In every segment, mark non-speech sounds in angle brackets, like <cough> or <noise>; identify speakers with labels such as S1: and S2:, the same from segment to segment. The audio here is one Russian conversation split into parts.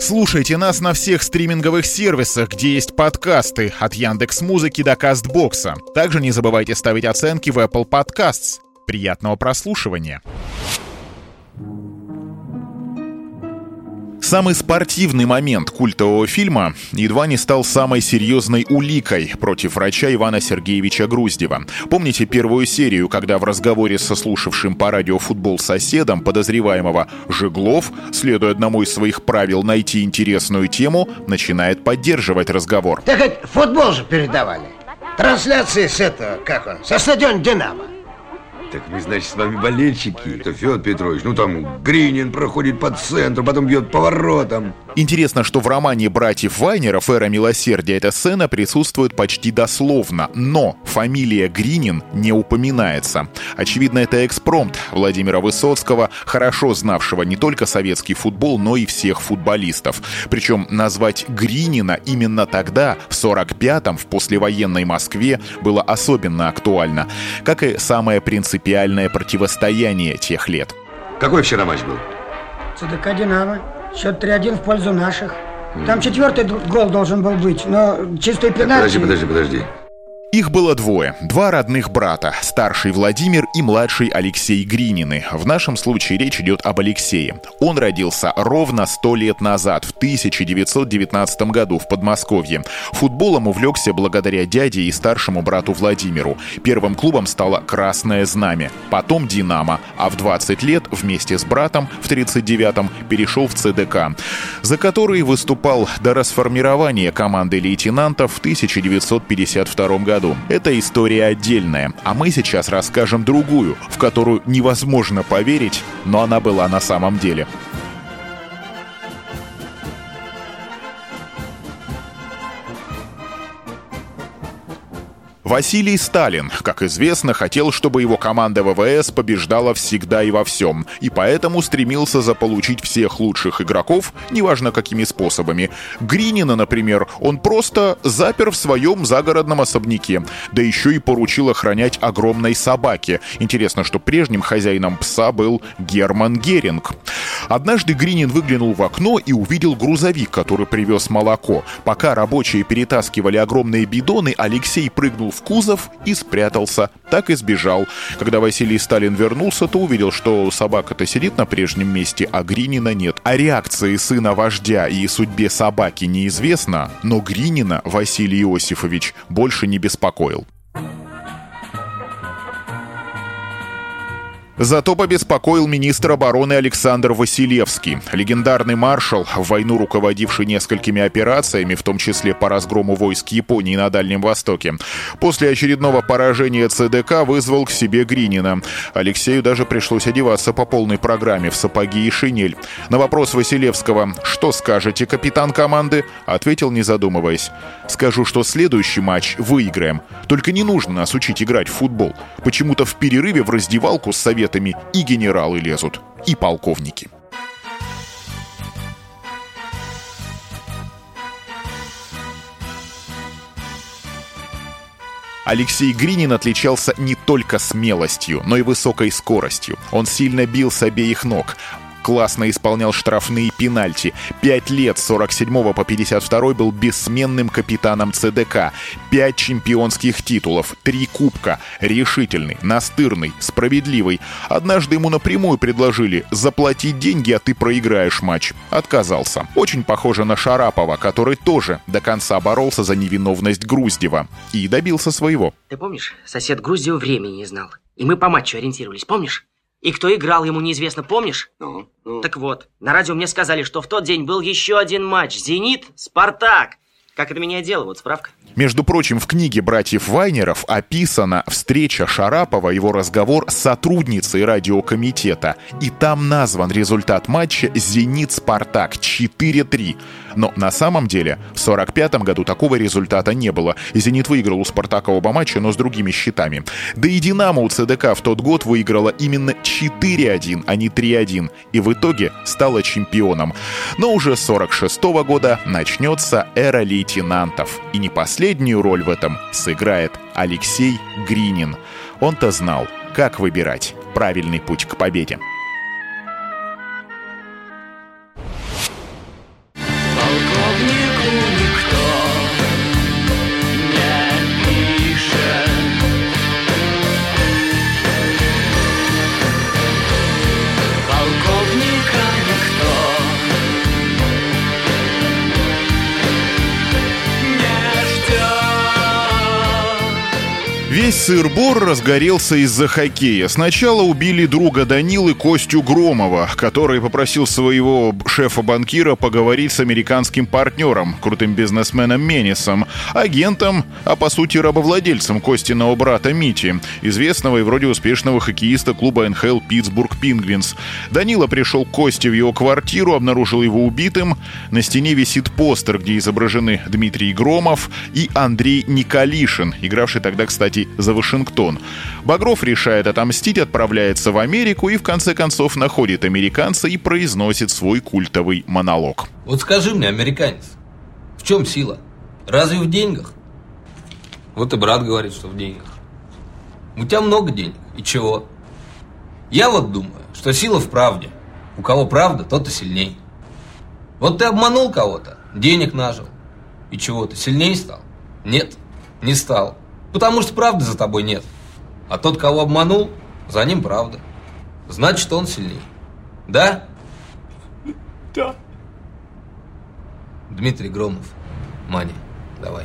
S1: Слушайте нас на всех стриминговых сервисах, где есть подкасты, от Яндекс Музыки до Кастбокса. Также не забывайте ставить оценки в Apple Podcasts. Приятного прослушивания! Самый спортивный момент культового фильма едва не стал самой серьезной уликой против врача Ивана Сергеевича Груздева. Помните первую серию, когда в разговоре со слушавшим по радио футбол соседом подозреваемого Жеглов, следуя одному из своих правил найти интересную тему, начинает поддерживать разговор.
S2: Так это футбол же передавали. Трансляции с этого, как он, со стадиона «Динамо».
S3: Так мы, значит, с вами болельщики. Это Федор Петрович, ну там Гринин проходит по центру, потом бьет поворотом.
S1: Интересно, что в романе братьев Вайнеров «Эра милосердия» эта сцена присутствует почти дословно, но фамилия Гринин не упоминается. Очевидно, это экспромт Владимира Высоцкого, хорошо знавшего не только советский футбол, но и всех футболистов. Причем назвать Гринина именно тогда, в 45-м, в послевоенной Москве, было особенно актуально, как и самое принципиальное противостояние тех лет.
S3: Какой вчера матч был?
S4: ЦДК «Динамо». Счет 3-1 в пользу наших. Там четвертый гол должен был быть, но чистый пенальти...
S3: Подожди, подожди, подожди.
S1: Их было двое. Два родных брата. Старший Владимир и младший Алексей Гринины. В нашем случае речь идет об Алексее. Он родился ровно сто лет назад, в 1919 году в Подмосковье. Футболом увлекся благодаря дяде и старшему брату Владимиру. Первым клубом стало «Красное знамя», потом «Динамо», а в 20 лет вместе с братом в 39-м перешел в ЦДК, за который выступал до расформирования команды лейтенантов в 1952 году году. Это история отдельная, а мы сейчас расскажем другую, в которую невозможно поверить, но она была на самом деле. Василий Сталин, как известно, хотел, чтобы его команда ВВС побеждала всегда и во всем, и поэтому стремился заполучить всех лучших игроков, неважно какими способами. Гринина, например, он просто запер в своем загородном особняке, да еще и поручил охранять огромной собаке. Интересно, что прежним хозяином пса был Герман Геринг. Однажды Гринин выглянул в окно и увидел грузовик, который привез молоко. Пока рабочие перетаскивали огромные бидоны, Алексей прыгнул в кузов и спрятался. Так и сбежал. Когда Василий Сталин вернулся, то увидел, что собака-то сидит на прежнем месте, а Гринина нет. О реакции сына вождя и судьбе собаки неизвестно, но Гринина Василий Иосифович больше не беспокоил. Зато побеспокоил министр обороны Александр Василевский. Легендарный маршал, в войну руководивший несколькими операциями, в том числе по разгрому войск Японии на Дальнем Востоке. После очередного поражения ЦДК вызвал к себе Гринина. Алексею даже пришлось одеваться по полной программе в сапоги и шинель. На вопрос Василевского «Что скажете, капитан команды?» ответил, не задумываясь. «Скажу, что следующий матч выиграем. Только не нужно нас учить играть в футбол. Почему-то в перерыве в раздевалку с советом советами и генералы лезут, и полковники. Алексей Гринин отличался не только смелостью, но и высокой скоростью. Он сильно бил с обеих ног, классно исполнял штрафные пенальти. Пять лет с 47 по 52 был бессменным капитаном ЦДК. Пять чемпионских титулов, три кубка. Решительный, настырный, справедливый. Однажды ему напрямую предложили заплатить деньги, а ты проиграешь матч. Отказался. Очень похоже на Шарапова, который тоже до конца боролся за невиновность Груздева. И добился своего.
S5: Ты помнишь, сосед Груздева времени не знал. И мы по матчу ориентировались, помнишь? И кто играл, ему неизвестно, помнишь?
S3: Ну, ну.
S5: Так вот, на радио мне сказали, что в тот день был еще один матч. «Зенит», «Спартак». Как это меняет дело? Вот справка.
S1: Между прочим, в книге братьев Вайнеров описана встреча Шарапова, его разговор с сотрудницей радиокомитета. И там назван результат матча «Зенит-Спартак» 4-3. Но на самом деле в 45 году такого результата не было. «Зенит» выиграл у «Спартака» оба матча, но с другими счетами. Да и «Динамо» у ЦДК в тот год выиграла именно 4-1, а не 3-1. И в итоге стала чемпионом. Но уже с 46 года начнется эра лейтенантов. И не последнюю роль в этом сыграет Алексей Гринин. Он-то знал, как выбирать правильный путь к победе. Сыр-бор разгорелся из-за хоккея. Сначала убили друга Данилы Костю Громова, который попросил своего шефа-банкира поговорить с американским партнером, крутым бизнесменом Менисом, агентом, а по сути рабовладельцем Костиного брата Мити, известного и вроде успешного хоккеиста клуба НХЛ Питтсбург Пингвинс. Данила пришел к Косте в его квартиру, обнаружил его убитым. На стене висит постер, где изображены Дмитрий Громов и Андрей Николишин, игравший тогда, кстати, за Вашингтон. Багров решает отомстить, отправляется в Америку и в конце концов находит американца и произносит свой культовый монолог.
S6: Вот скажи мне, американец, в чем сила? Разве в деньгах? Вот и брат говорит, что в деньгах. У тебя много денег. И чего? Я вот думаю, что сила в правде. У кого правда, тот и сильней. Вот ты обманул кого-то, денег нажил. И чего, ты сильнее стал? Нет, не стал. Потому что правды за тобой нет. А тот, кого обманул, за ним правда. Значит, он сильнее. Да?
S7: Да.
S6: Дмитрий Громов. Маня, давай.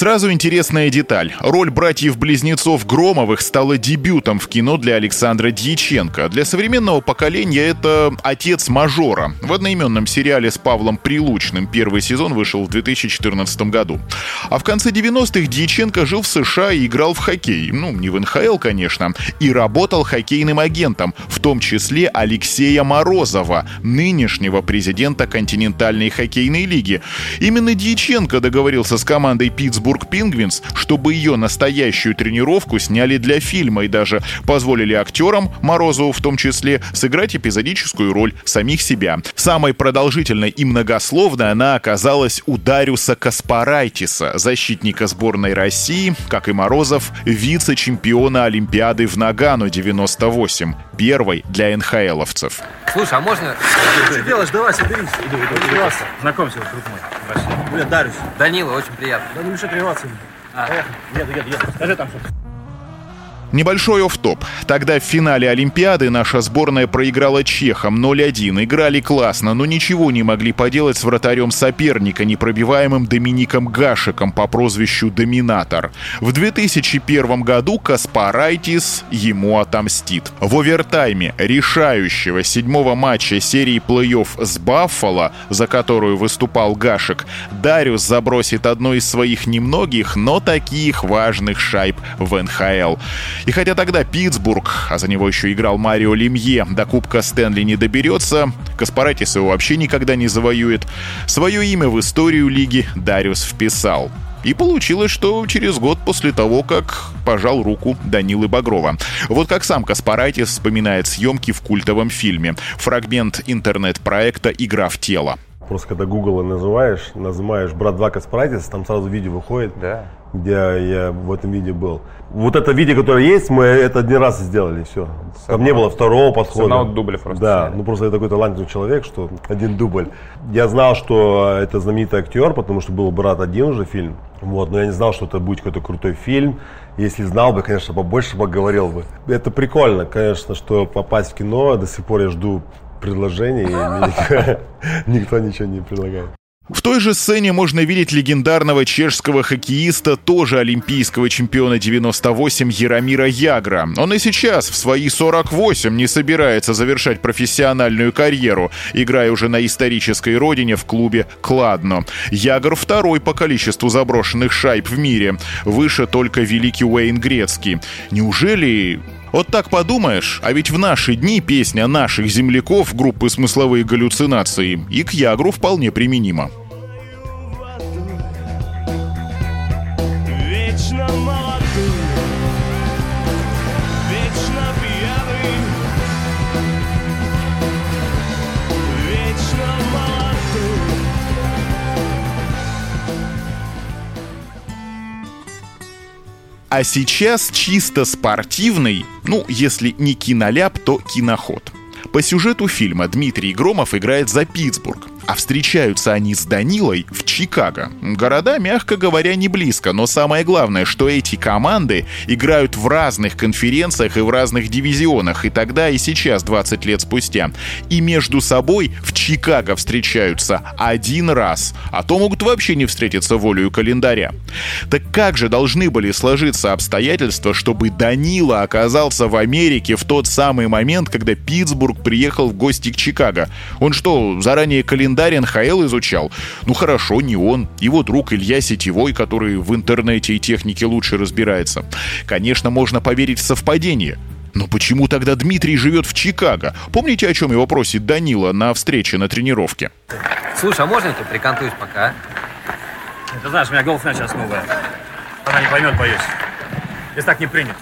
S1: Сразу интересная деталь. Роль братьев-близнецов Громовых стала дебютом в кино для Александра Дьяченко. Для современного поколения это «Отец мажора». В одноименном сериале с Павлом Прилучным первый сезон вышел в 2014 году. А в конце 90-х Дьяченко жил в США и играл в хоккей. Ну, не в НХЛ, конечно. И работал хоккейным агентом, в том числе Алексея Морозова, нынешнего президента континентальной хоккейной лиги. Именно Дьяченко договорился с командой Питтсбург Питтсбург Пингвинс, чтобы ее настоящую тренировку сняли для фильма и даже позволили актерам, Морозову в том числе, сыграть эпизодическую роль самих себя. Самой продолжительной и многословной она оказалась у Дариуса Каспарайтиса, защитника сборной России, как и Морозов, вице-чемпиона Олимпиады в Нагану 98, первой для НХЛовцев.
S6: Слушай, а можно...
S7: Что делаешь? Давай, соберись. Иду, иду, иду. Знакомься, друг мой. Привет, Дарюш.
S6: Данила, очень приятно.
S7: Да не мешай тренироваться.
S6: А.
S7: Поехали. Еду, еду, еду. Скажи там что
S1: Небольшой оф-топ. Тогда в финале Олимпиады наша сборная проиграла чехам 0-1. Играли классно, но ничего не могли поделать с вратарем соперника, непробиваемым Домиником Гашиком по прозвищу Доминатор. В 2001 году Каспарайтис ему отомстит. В овертайме решающего седьмого матча серии плей-офф с Баффало, за которую выступал Гашек, Дариус забросит одну из своих немногих, но таких важных шайб в НХЛ. И хотя тогда Питтсбург, а за него еще играл Марио Лемье, до Кубка Стэнли не доберется, Каспаратис его вообще никогда не завоюет, свое имя в историю лиги Дариус вписал. И получилось, что через год после того, как пожал руку Данилы Багрова. Вот как сам Каспарайтис вспоминает съемки в культовом фильме. Фрагмент интернет-проекта «Игра в тело».
S8: Просто когда Google называешь, нажимаешь «Брат 2 Каспарайтис», там сразу видео выходит, да. Где я в этом видео был. Вот это видео, которое есть, мы это один раз сделали, все. Там не было второго подхода.
S9: Одного дубля просто.
S8: Да,
S9: сняли.
S8: ну просто я такой талантливый человек, что один дубль. Я знал, что это знаменитый актер, потому что был «Брат один» уже фильм. Вот, но я не знал, что это будет какой-то крутой фильм. Если знал бы, конечно, побольше поговорил бы. Это прикольно, конечно, что попасть в кино. До сих пор я жду предложений, и <laughs> никто ничего не предлагает.
S1: В той же сцене можно видеть легендарного чешского хоккеиста, тоже олимпийского чемпиона 98 Яромира Ягра. Он и сейчас в свои 48 не собирается завершать профессиональную карьеру, играя уже на исторической родине в клубе «Кладно». Ягр второй по количеству заброшенных шайб в мире, выше только великий Уэйн Грецкий. Неужели вот так подумаешь, а ведь в наши дни песня наших земляков группы «Смысловые галлюцинации» и к Ягру вполне применима. А сейчас чисто спортивный, ну, если не киноляп, то киноход. По сюжету фильма Дмитрий Громов играет за Питтсбург, а встречаются они с Данилой в Чикаго. Города, мягко говоря, не близко, но самое главное, что эти команды играют в разных конференциях и в разных дивизионах, и тогда, и сейчас, 20 лет спустя. И между собой в Чикаго встречаются один раз, а то могут вообще не встретиться волею календаря. Так как же должны были сложиться обстоятельства, чтобы Данила оказался в Америке в тот самый момент, когда Питтсбург приехал в гости к Чикаго? Он что, заранее календарь НХЛ изучал? Ну хорошо, не он. Его друг Илья Сетевой, который в интернете и технике лучше разбирается. Конечно, можно поверить в совпадение. Но почему тогда Дмитрий живет в Чикаго? Помните, о чем его просит Данила на встрече на тренировке?
S6: Слушай, а можно я тут прикантуюсь пока?
S7: Ты знаешь, у меня голфная сейчас новая. Она не поймет, боюсь. Здесь так не принято.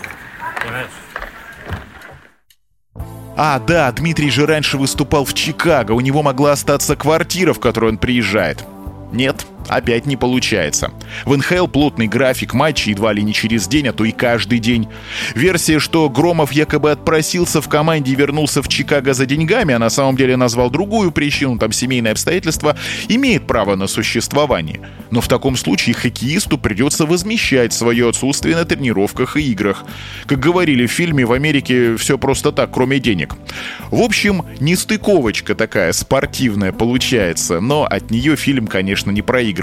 S7: Понимаешь?
S1: А, да, Дмитрий же раньше выступал в Чикаго, у него могла остаться квартира, в которую он приезжает. Нет, опять не получается. В НХЛ плотный график матчей едва ли не через день, а то и каждый день. Версия, что Громов якобы отпросился в команде и вернулся в Чикаго за деньгами, а на самом деле назвал другую причину, там семейные обстоятельства, имеет право на существование. Но в таком случае хоккеисту придется возмещать свое отсутствие на тренировках и играх. Как говорили в фильме, в Америке все просто так, кроме денег. В общем, нестыковочка такая спортивная получается, но от нее фильм, конечно, не проигрывает.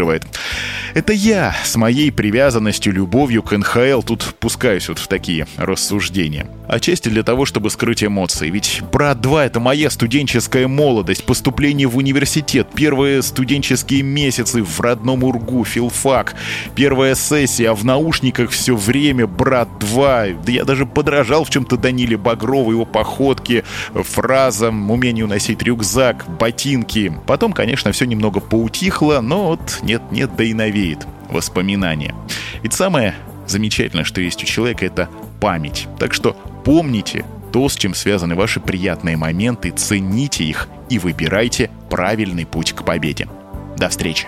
S1: Это я с моей привязанностью, любовью к НХЛ тут пускаюсь вот в такие рассуждения. Отчасти для того, чтобы скрыть эмоции. Ведь «Брат 2» — это моя студенческая молодость, поступление в университет, первые студенческие месяцы в родном Ургу, филфак, первая сессия, а в наушниках все время «Брат 2». Да я даже подражал в чем-то Даниле Багрову, его походке, фразам, умению носить рюкзак, ботинки. Потом, конечно, все немного поутихло, но вот нет-нет, да и навеет воспоминания. Ведь самое замечательное, что есть у человека, это память. Так что помните то, с чем связаны ваши приятные моменты, цените их и выбирайте правильный путь к победе. До встречи!